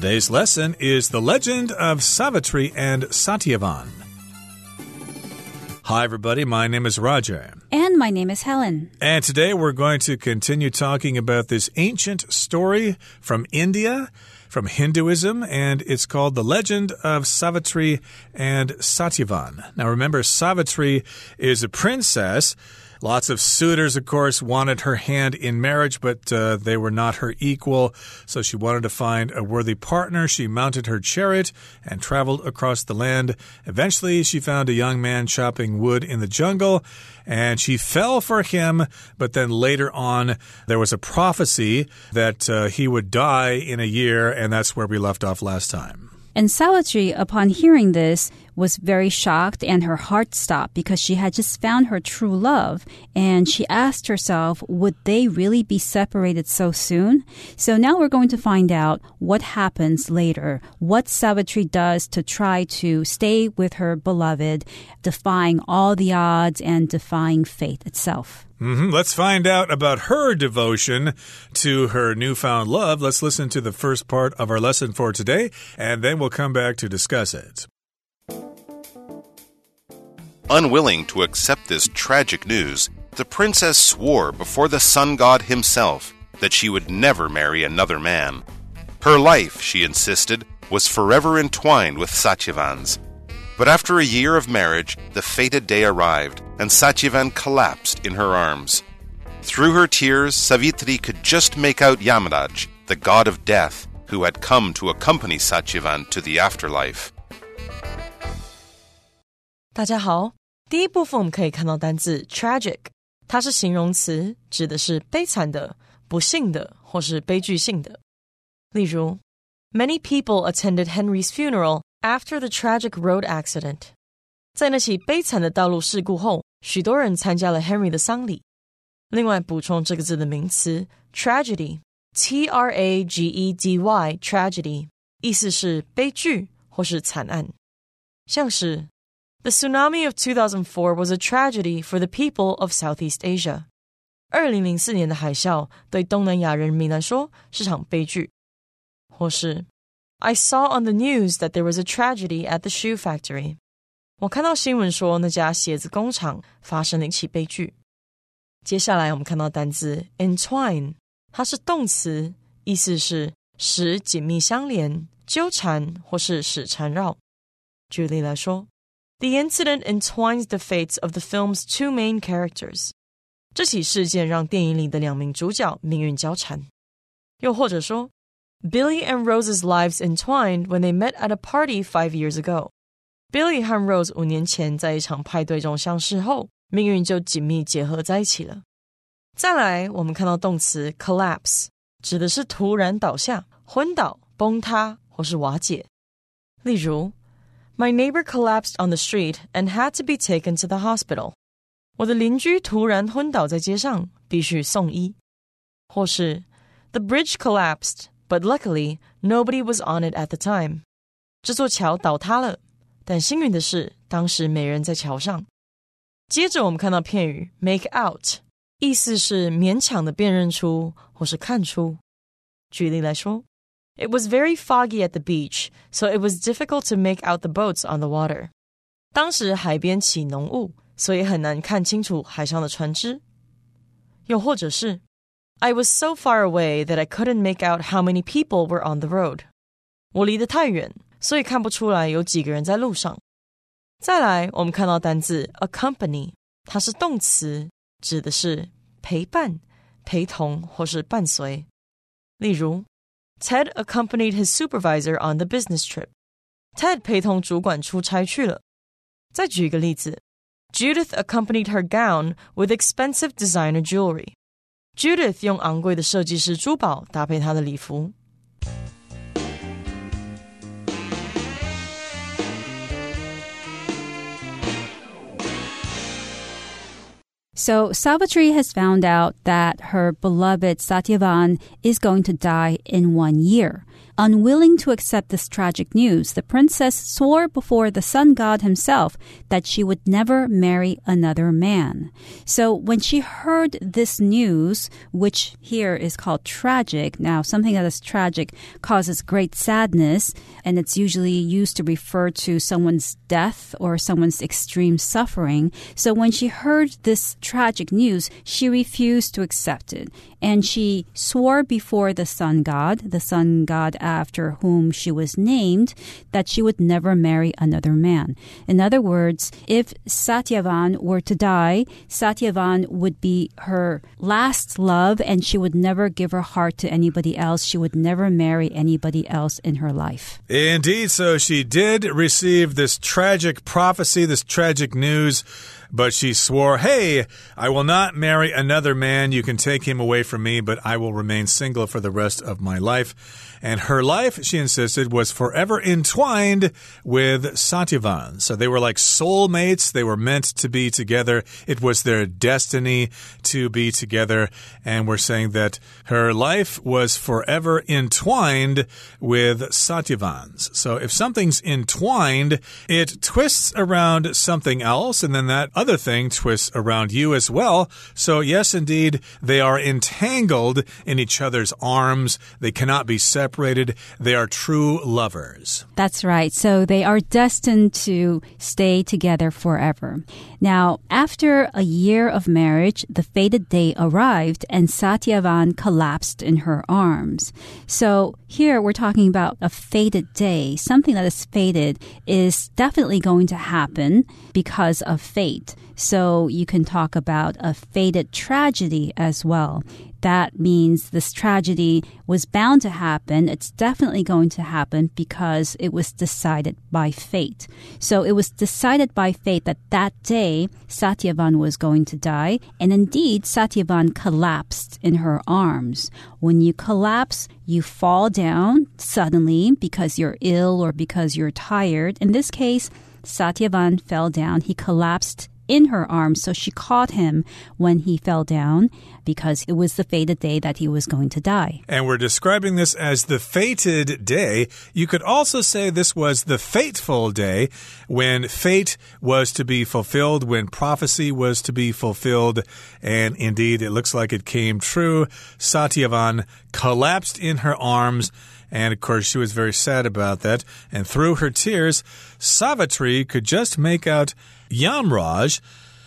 Today's lesson is The Legend of Savitri and Satyavan. Hi, everybody. My name is Roger. And my name is Helen. And today we're going to continue talking about this ancient story from India, from Hinduism, and it's called The Legend of Savitri and Satyavan. Now, remember, Savitri is a princess Lots of suitors, of course, wanted her hand in marriage, but uh, they were not her equal. So she wanted to find a worthy partner. She mounted her chariot and traveled across the land. Eventually, she found a young man chopping wood in the jungle and she fell for him. But then later on, there was a prophecy that uh, he would die in a year, and that's where we left off last time. And Savitri, upon hearing this, was very shocked and her heart stopped because she had just found her true love. And she asked herself, would they really be separated so soon? So now we're going to find out what happens later, what Savitri does to try to stay with her beloved, defying all the odds and defying fate itself. Mm -hmm. Let's find out about her devotion to her newfound love. Let's listen to the first part of our lesson for today, and then we'll come back to discuss it. Unwilling to accept this tragic news, the princess swore before the sun god himself that she would never marry another man. Her life, she insisted, was forever entwined with Satyavan's. But after a year of marriage, the fated day arrived, and Satyavan collapsed in her arms. Through her tears, Savitri could just make out Yamaraj, the god of death, who had come to accompany Satyavan to the afterlife. 大家好， 第一部分我们可以看到单字 tragic，它是形容词，指的是悲惨的、不幸的或是悲剧性的。例如，Many people attended Henry's funeral After the tragic road accident，在那起悲惨的道路事故后，许多人参加了 Henry 的丧礼。另外，补充这个字的名词 tragedy，t r a g e d y，tragedy，意思是悲剧或是惨案。像是 The tsunami of 2004 was a tragedy for the people of Southeast Asia。二零零四年的海啸对东南亚人民来说是场悲剧。或是 I saw on the news that there was a tragedy at the shoe factory. 我看到新闻说那家鞋子工厂发生了一起悲剧。接下来我们看到单字 entwine，它是动词，意思是使紧密相连、纠缠或是使缠绕。举例来说 ，The incident entwines the fates of the film's two main characters。这起事件让电影里的两名主角命运交缠。又或者说 Billy and Rose's lives entwined when they met at a party five years ago. Billy 和 Rose 五年前在一场派对中相识后，命运就紧密结合在一起了。再来，我们看到动词 collapse，指的是突然倒下、昏倒、崩塌或是瓦解。例如 ，My neighbor collapsed on the street and had to be taken to the hospital。我的邻居突然昏倒在街上，必须送医。或是，The bridge collapsed。but luckily, nobody was on it at the time. 这座桥倒塌了，但幸运的是，当时没人在桥上。接着，我们看到片语 “make out”，意思是勉强的辨认出或是看出。举例来说 ，It was very foggy at the beach, so it was difficult to make out the boats on the water. 当时海边起浓雾，所以很难看清楚海上的船只。又或者是 I was so far away that I couldn't make out how many people were on the road. 我离得太远，所以看不出来有几个人在路上。再来，我们看到单字 accompany，它是动词，指的是陪伴、陪同或是伴随。例如 ，Ted accompanied his supervisor on the business trip. Ted 陪同主管出差去了。再举一个例子，Judith accompanied her gown with expensive designer jewelry. Judith 用昂贵的设计师珠宝搭配她的礼服。 So Savitri has found out that her beloved Satyavan is going to die in one year. Unwilling to accept this tragic news, the princess swore before the sun god himself that she would never marry another man. So when she heard this news, which here is called tragic, now something that is tragic causes great sadness, and it's usually used to refer to someone's death or someone's extreme suffering. So when she heard this tragic news, she refused to accept it. And she swore before the sun god, the sun god after whom she was named, that she would never marry another man. In other words, if Satyavan were to die, Satyavan would be her last love and she would never give her heart to anybody else. She would never marry anybody else in her life. Indeed, so she did receive this tragic prophecy, this tragic news but she swore, Hey, I will not marry another man. You can take him away from me, but I will remain single for the rest of my life. And her life, she insisted, was forever entwined with Satyavan. So they were like soulmates. They were meant to be together. It was their destiny to be together. And we're saying that her life was forever entwined with Satyavan's. So if something's entwined, it twists around something else, and then that other thing twists around you as well. So, yes, indeed, they are entangled in each other's arms. They cannot be separated. They are true lovers. That's right. So they are destined to stay together forever. Now, after a year of marriage, the fated day arrived and Satyavan collapsed in her arms. So here we're talking about a fated day. Something that is fated is definitely going to happen because of fate. So you can talk about a fated tragedy as well that means this tragedy was bound to happen. It's definitely going to happen because it was decided by fate. So it was decided by fate that that day Satyavan was going to die. And indeed, Satyavan collapsed in her arms. When you collapse, you fall down suddenly because you're ill or because you're tired. In this case, Satyavan fell down. He collapsed in her arms. So she caught him when he fell down because it was the fated day that he was going to die. And we're describing this as the fated day. You could also say this was the fateful day when fate was to be fulfilled, when prophecy was to be fulfilled. And indeed, it looks like it came true. Satyavan collapsed in her arms. And of course, she was very sad about that. And through her tears, Savitri could just make out Yamraj,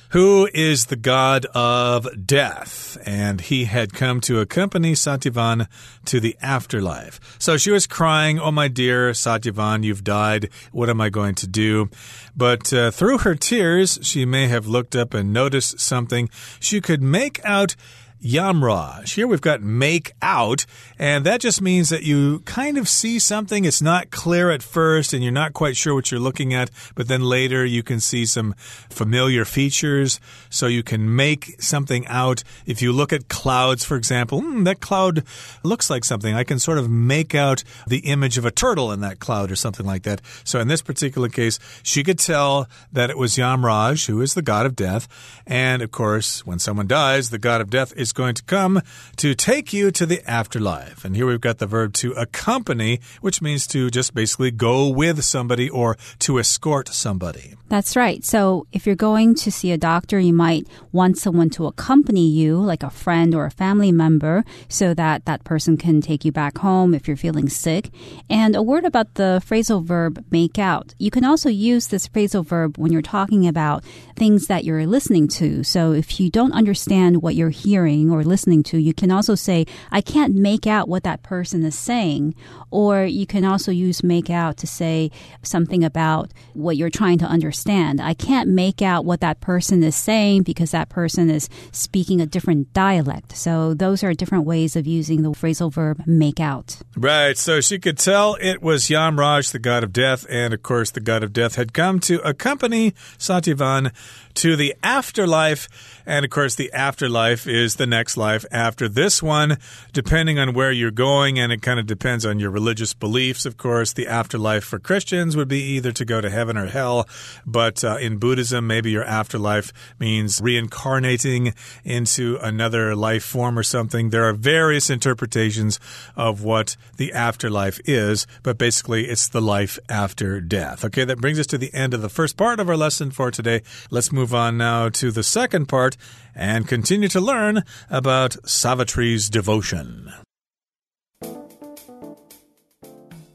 who is the god of death, and he had come to accompany Satyavan to the afterlife. So she was crying, Oh, my dear Satyavan, you've died. What am I going to do? But uh, through her tears, she may have looked up and noticed something. She could make out Yamraj. Here we've got make out, and that just means that you kind of see something. It's not clear at first, and you're not quite sure what you're looking at, but then later you can see some familiar features. So you can make something out. If you look at clouds, for example, mm, that cloud looks like something. I can sort of make out the image of a turtle in that cloud or something like that. So in this particular case, she could tell that it was Yamraj, who is the god of death. And of course, when someone dies, the god of death is going to come to take you to the afterlife. And here we've got the verb to accompany, which means to just basically go with somebody or to escort somebody. That's right. So if you're going to see a doctor, you might want someone to accompany you, like a friend or a family member, so that that person can take you back home if you're feeling sick. And a word about the phrasal verb make out. You can also use this phrasal verb when you're talking about things that you're listening to. So if you don't understand what you're hearing or listening to, you can also say, I can't make out what that person is saying. Or you can also use make out to say something about what you're trying to understand. I can't make out what that person is saying because that person is speaking a different dialect. So those are different ways of using the phrasal verb make out. Right. So she could tell it was Yamraj, the god of death. And of course, the god of death had come to accompany Satyavan to the afterlife. And of course, the afterlife is the next life after this one, depending on where you're going. And it kind of depends on your religious beliefs. Of course, the afterlife for Christians would be either to go to heaven or hell. But uh, in Buddhism, maybe your afterlife means reincarnating into another life form or something. There are various interpretations of what the afterlife is, but basically, it's the life after death. Okay, that brings us to the end of the first part of our lesson for today. Let's move on now to the second part and continue to learn about Savitri's devotion.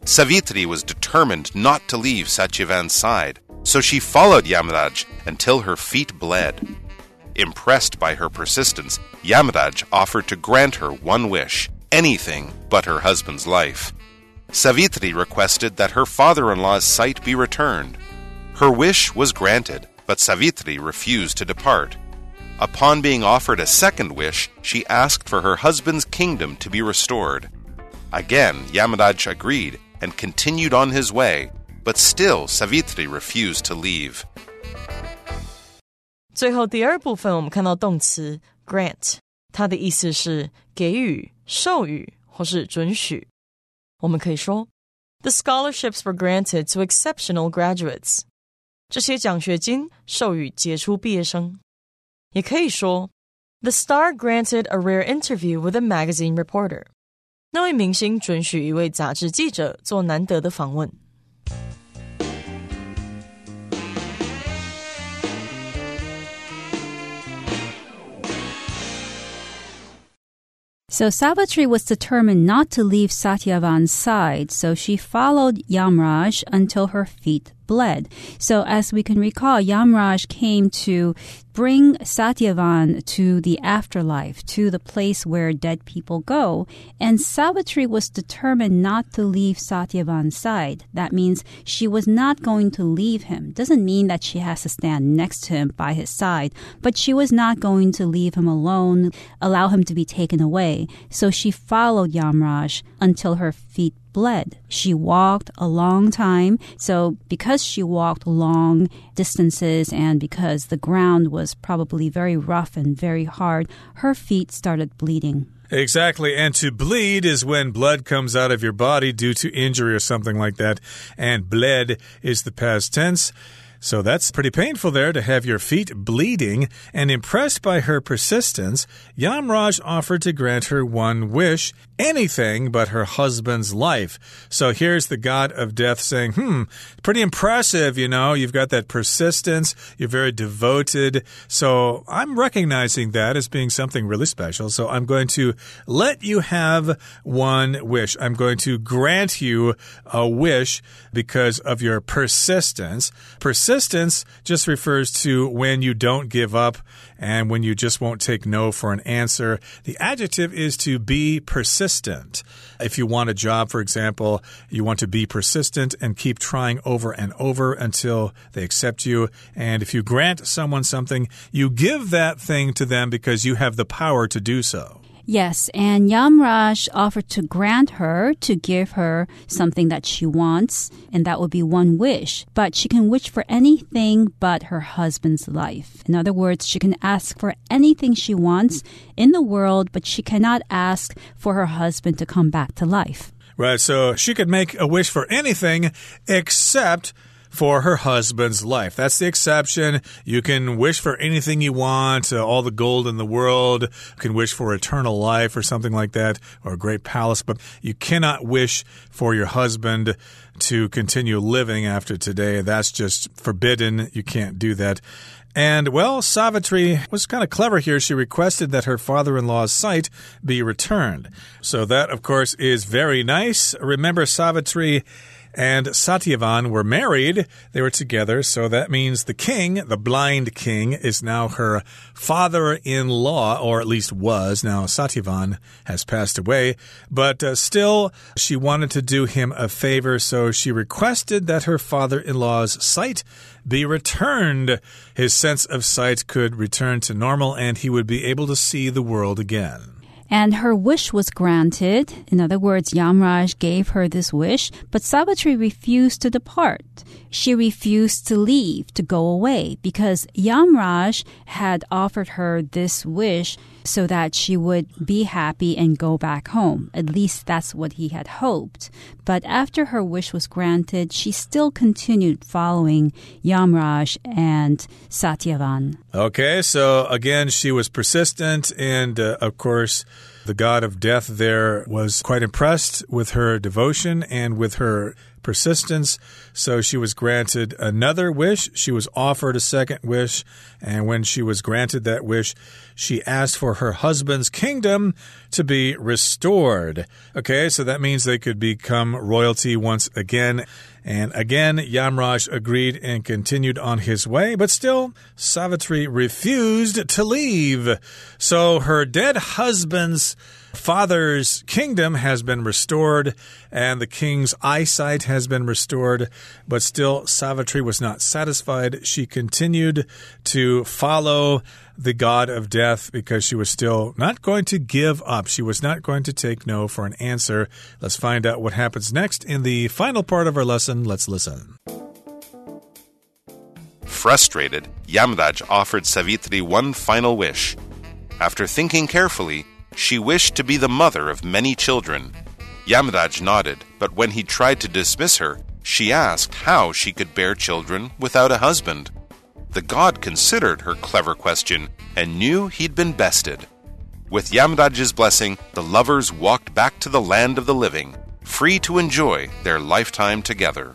Savitri was determined not to leave Satyavan's side, so she followed Yamraj until her feet bled. Impressed by her persistence, Yamraj offered to grant her one wish anything but her husband's life. Savitri requested that her father in law's sight be returned. Her wish was granted, but Savitri refused to depart. Upon being offered a second wish, she asked for her husband's kingdom to be restored. Again, Yamaraj agreed and continued on his way, but still Savitri refused to leave. 最后第二部分，我们看到动词 grant，它的意思是给予、授予或是准许。我们可以说，The scholarships were granted to exceptional graduates。 这些奖学金授予杰出毕业生。也可以说，The star granted a rare interview with a magazine reporter。那位明星准许一位杂志记者做难得的访问。So Savitri was determined not to leave Satyavan's side, so she followed Yamraj until her feet bled. So as we can recall, Yamraj came to bring Satyavan to the afterlife, to the place where dead people go. And Savitri was determined not to leave Satyavan's side. That means she was not going to leave him. Doesn't mean that she has to stand next to him by his side, but she was not going to leave him alone, allow him to be taken away. So she followed Yamraj until her feet bled. She walked a long time. So because she walked long distances and because the ground was probably very rough and very hard, her feet started bleeding. Exactly. And to bleed is when blood comes out of your body due to injury or something like that. And bled is the past tense. So that's pretty painful there to have your feet bleeding. And impressed by her persistence, Yamraj offered to grant her one wish anything but her husband's life. So here's the god of death saying, Hmm, pretty impressive, you know, you've got that persistence, you're very devoted. So I'm recognizing that as being something really special. So I'm going to let you have one wish. I'm going to grant you a wish because of your persistence. Persistence just refers to when you don't give up and when you just won't take no for an answer. The adjective is to be persistent. If you want a job, for example, you want to be persistent and keep trying over and over until they accept you. And if you grant someone something, you give that thing to them because you have the power to do so. Yes, and Yamraj offered to grant her to give her something that she wants, and that would be one wish. But she can wish for anything but her husband's life. In other words, she can ask for anything she wants in the world, but she cannot ask for her husband to come back to life. Right, so she could make a wish for anything except for her husband's life. That's the exception. You can wish for anything you want, uh, all the gold in the world. You can wish for eternal life or something like that, or a great palace, but you cannot wish for your husband to continue living after today. That's just forbidden. You can't do that. And, well, Savitri was kind of clever here. She requested that her father in law's sight be returned. So, that, of course, is very nice. Remember, Savitri and Satyavan were married. They were together. So that means the king, the blind king, is now her father in law, or at least was. Now Satyavan has passed away, but uh, still she wanted to do him a favor. So she requested that her father in law's sight be returned. His sense of sight could return to normal and he would be able to see the world again. And her wish was granted. In other words, Yamraj gave her this wish, but Savitri refused to depart. She refused to leave, to go away, because Yamraj had offered her this wish so that she would be happy and go back home. At least that's what he had hoped. But after her wish was granted, she still continued following Yamraj and Satyavan. Okay, so again, she was persistent, and uh, of course, the god of death there was quite impressed with her devotion and with her persistence. So she was granted another wish. She was offered a second wish. And when she was granted that wish, she asked for her husband's kingdom to be restored. Okay, so that means they could become royalty once again. And again, Yamraj agreed and continued on his way, but still, Savitri refused to leave. So her dead husband's father's kingdom has been restored and the king's eyesight has been restored, but still Savitri was not satisfied. She continued to follow the god of death because she was still not going to give up. She was not going to take no for an answer. Let's find out what happens next in the final part of our lesson. Let's listen. Frustrated, Yamraj offered Savitri one final wish. After thinking carefully, she wished to be the mother of many children. Yamraj nodded, but when he tried to dismiss her, she asked how she could bear children without a husband. The god considered her clever question and knew he'd been bested. With Yamraj's blessing, the lovers walked back to the land of the living, free to enjoy their lifetime together.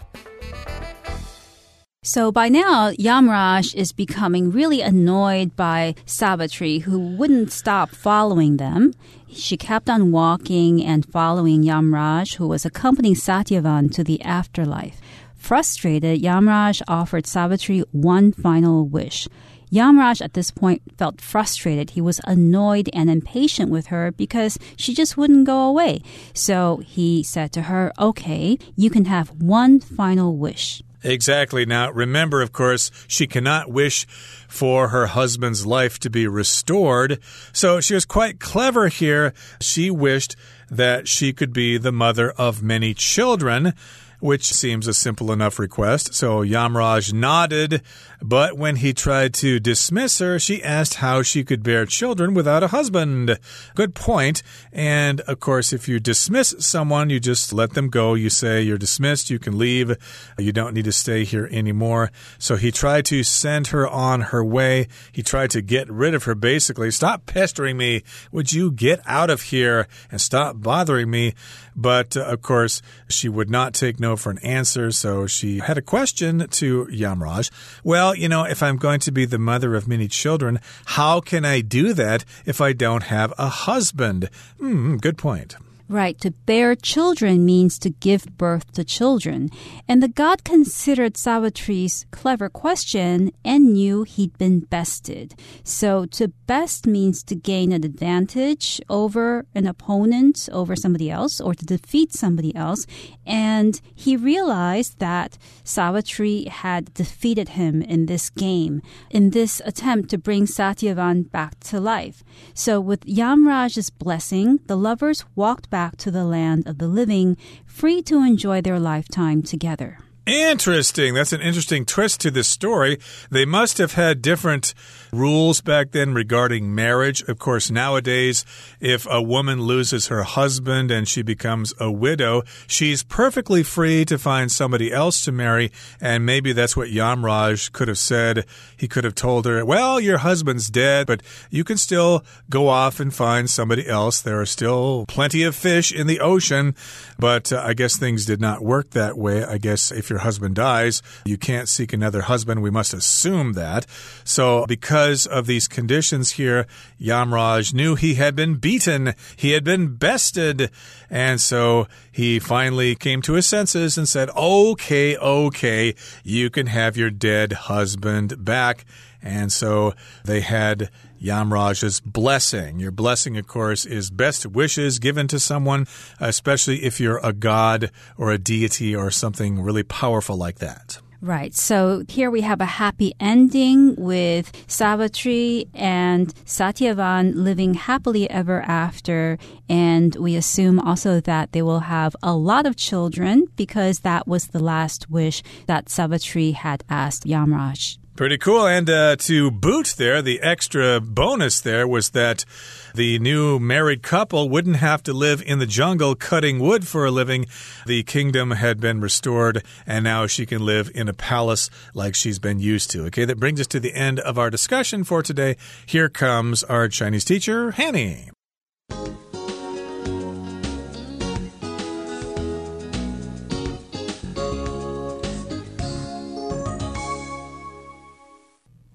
So by now, Yamraj is becoming really annoyed by Savitri, who wouldn't stop following them. She kept on walking and following Yamraj, who was accompanying Satyavan to the afterlife. Frustrated, Yamraj offered Savitri one final wish. Yamraj at this point felt frustrated. He was annoyed and impatient with her because she just wouldn't go away. So he said to her, Okay, you can have one final wish. Exactly. Now, remember, of course, she cannot wish for her husband's life to be restored. So she was quite clever here. She wished that she could be the mother of many children which seems a simple enough request. So Yamraj nodded, but when he tried to dismiss her, she asked how she could bear children without a husband. Good point. And of course, if you dismiss someone, you just let them go. You say you're dismissed, you can leave, you don't need to stay here anymore. So he tried to send her on her way. He tried to get rid of her basically. Stop pestering me. Would you get out of here and stop bothering me? But uh, of course, she would not take no for an answer, so she had a question to Yamraj. Well, you know, if I'm going to be the mother of many children, how can I do that if I don't have a husband? Hmm, good point. Right, to bear children means to give birth to children. And the god considered Savitri's clever question and knew he'd been bested. So to best means to gain an advantage over an opponent, over somebody else, or to defeat somebody else. And he realized that Savitri had defeated him in this game, in this attempt to bring Satyavan back to life. So with Yamraj's blessing, the lovers walked back to the land of the living, free to enjoy their lifetime together. Interesting. That's an interesting twist to this story. They must have had different rules back then regarding marriage. Of course, nowadays, if a woman loses her husband and she becomes a widow, she's perfectly free to find somebody else to marry. And maybe that's what Yamraj could have said. He could have told her, well, your husband's dead, but you can still go off and find somebody else. There are still plenty of fish in the ocean. But uh, I guess things did not work that way. I guess if your husband dies, you can't seek another husband. We must assume that. So because because of these conditions here, Yamraj knew he had been beaten, he had been bested. And so he finally came to his senses and said, Okay, okay, you can have your dead husband back. And so they had Yamraj's blessing. Your blessing, of course, is best wishes given to someone, especially if you're a god or a deity or something really powerful like that. Right. So here we have a happy ending with Savitri and Satyavan living happily ever after. And we assume also that they will have a lot of children because that was the last wish that Savitri had asked Yamraj. Pretty cool. And uh, to boot there, the extra bonus there was that the new married couple wouldn't have to live in the jungle cutting wood for a living. The kingdom had been restored, and now she can live in a palace like she's been used to. Okay, that brings us to the end of our discussion for today. Here comes our Chinese teacher, Hanny.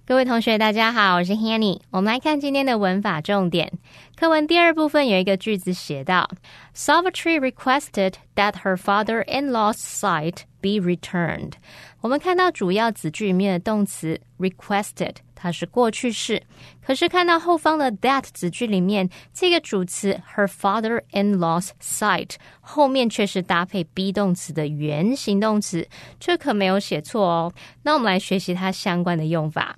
各位同学，大家好，我是 Hanny。我们来看今天的文法重点。课文第二部分有一个句子写到：Savitri requested that her father-in-law's sight be returned。我们看到主要子句里面的动词 requested，它是过去式。可是看到后方的 that 子句里面，这个主词 her father-in-law's sight 后面却是搭配 be 动词的原形动词，这可没有写错哦。那我们来学习它相关的用法。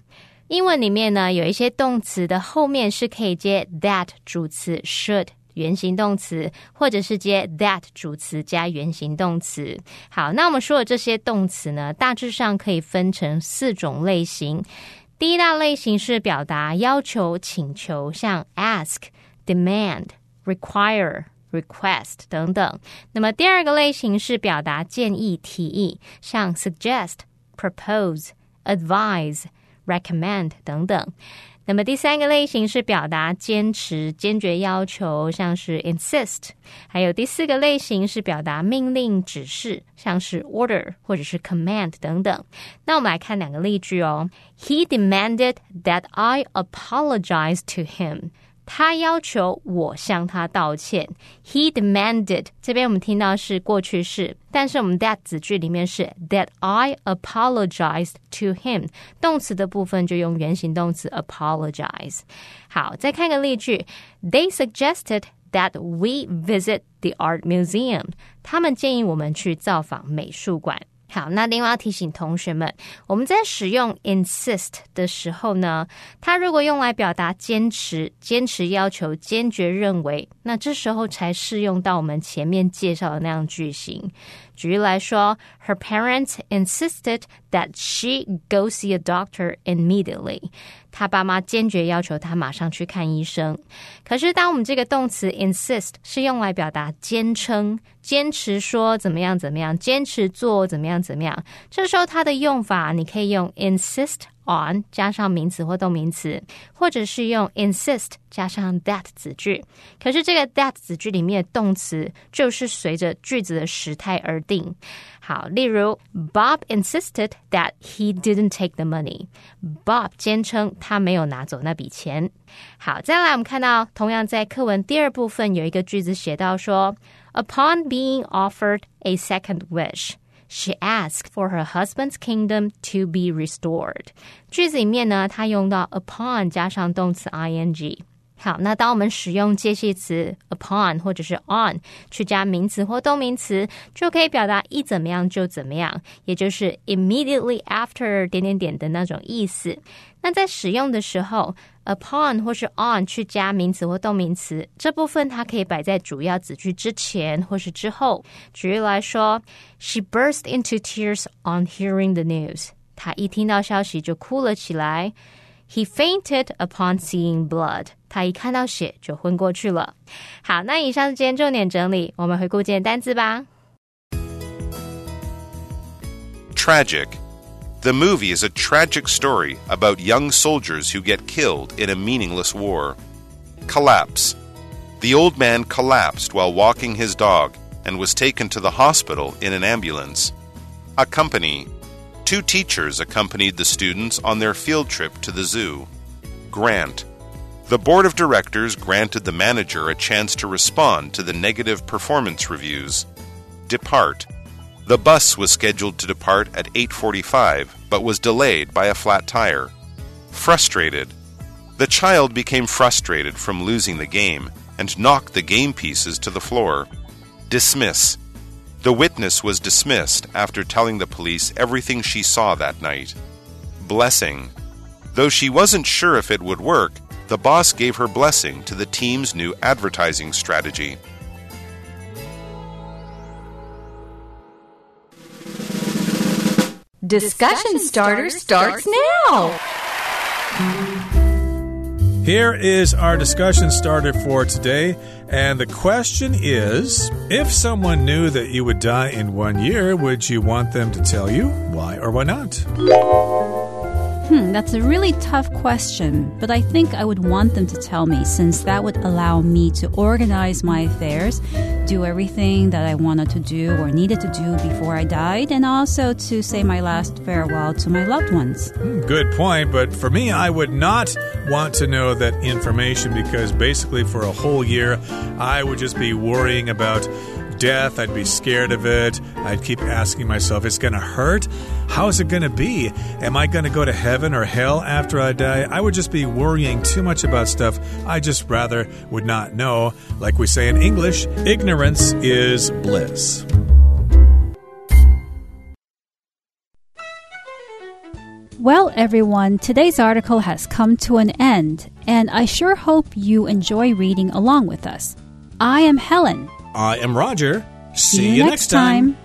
英文里面呢，有一些动词的后面是可以接 that 主词 should 原形动词，或者是接 that 主词加原形动词。好，那我们说的这些动词呢，大致上可以分成四种类型。第一大类型是表达要求、请求，像 ask、demand、require、request 等等。那么第二个类型是表达建议、提议，像 suggest、propose、advise。recommend 等等。那么第三个类型是表达坚持、坚决要求，像是 insist；还有第四个类型是表达命令、指示，像是 order 或者是 command 等等。那我们来看两个例句哦。He demanded that I apologize to him. 他要求我向他道歉。He demanded，这边我们听到是过去式，但是我们 that 子句里面是 that I apologized to him，动词的部分就用原形动词 apologize。好，再看个例句，They suggested that we visit the art museum。他们建议我们去造访美术馆。好，那另外要提醒同学们，我们在使用 insist 的时候呢，它如果用来表达坚持、坚持要求、坚决认为，那这时候才适用到我们前面介绍的那样句型。举例来说，Her parents insisted that she go see a doctor immediately。她爸妈坚决要求她马上去看医生。可是，当我们这个动词 insist 是用来表达坚称、坚持说怎么样怎么样，坚持做怎么样怎么样，这时候它的用法你可以用 insist。on 加上名词或动名词，或者是用 insist 加上 that 子句。可是这个 that 子句里面的动词就是随着句子的时态而定。好，例如 Bob insisted that he didn't take the money。Bob 坚称他没有拿走那笔钱。好，再来我们看到，同样在课文第二部分有一个句子写到说，Upon being offered a second wish。 She asked for her husband's kingdom to be restored。句子里面呢，它用到 upon 加上动词 ing。好，那当我们使用介系词 upon 或者是 on 去加名词或动名词，就可以表达一怎么样就怎么样，也就是 immediately after 点点点的那种意思。那在使用的时候，upon 或是 on 去加名词或动名词，这部分它可以摆在主要子句之前或是之后。举例来说，She burst into tears on hearing the news。她一听到消息就哭了起来。He fainted upon seeing blood。他一看到血就昏过去了。好，那以上是今天重点整理，我们回顾今天单词吧。Tragic. The movie is a tragic story about young soldiers who get killed in a meaningless war. Collapse. The old man collapsed while walking his dog and was taken to the hospital in an ambulance. Accompany. Two teachers accompanied the students on their field trip to the zoo. Grant. The board of directors granted the manager a chance to respond to the negative performance reviews. Depart. The bus was scheduled to depart at 8:45 but was delayed by a flat tire. Frustrated. The child became frustrated from losing the game and knocked the game pieces to the floor. Dismiss. The witness was dismissed after telling the police everything she saw that night. Blessing. Though she wasn't sure if it would work, the boss gave her blessing to the team's new advertising strategy. Discussion starter starts now. Here is our discussion starter for today. And the question is if someone knew that you would die in one year, would you want them to tell you? Why or why not? Hmm, that's a really tough question, but I think I would want them to tell me since that would allow me to organize my affairs, do everything that I wanted to do or needed to do before I died, and also to say my last farewell to my loved ones. Hmm, good point, but for me, I would not want to know that information because basically for a whole year, I would just be worrying about death. I'd be scared of it. I'd keep asking myself, it's going to hurt? How's it going to be? Am I going to go to heaven or hell after I die? I would just be worrying too much about stuff I just rather would not know. Like we say in English, ignorance is bliss. Well, everyone, today's article has come to an end, and I sure hope you enjoy reading along with us. I am Helen. I am Roger. See, you, next time.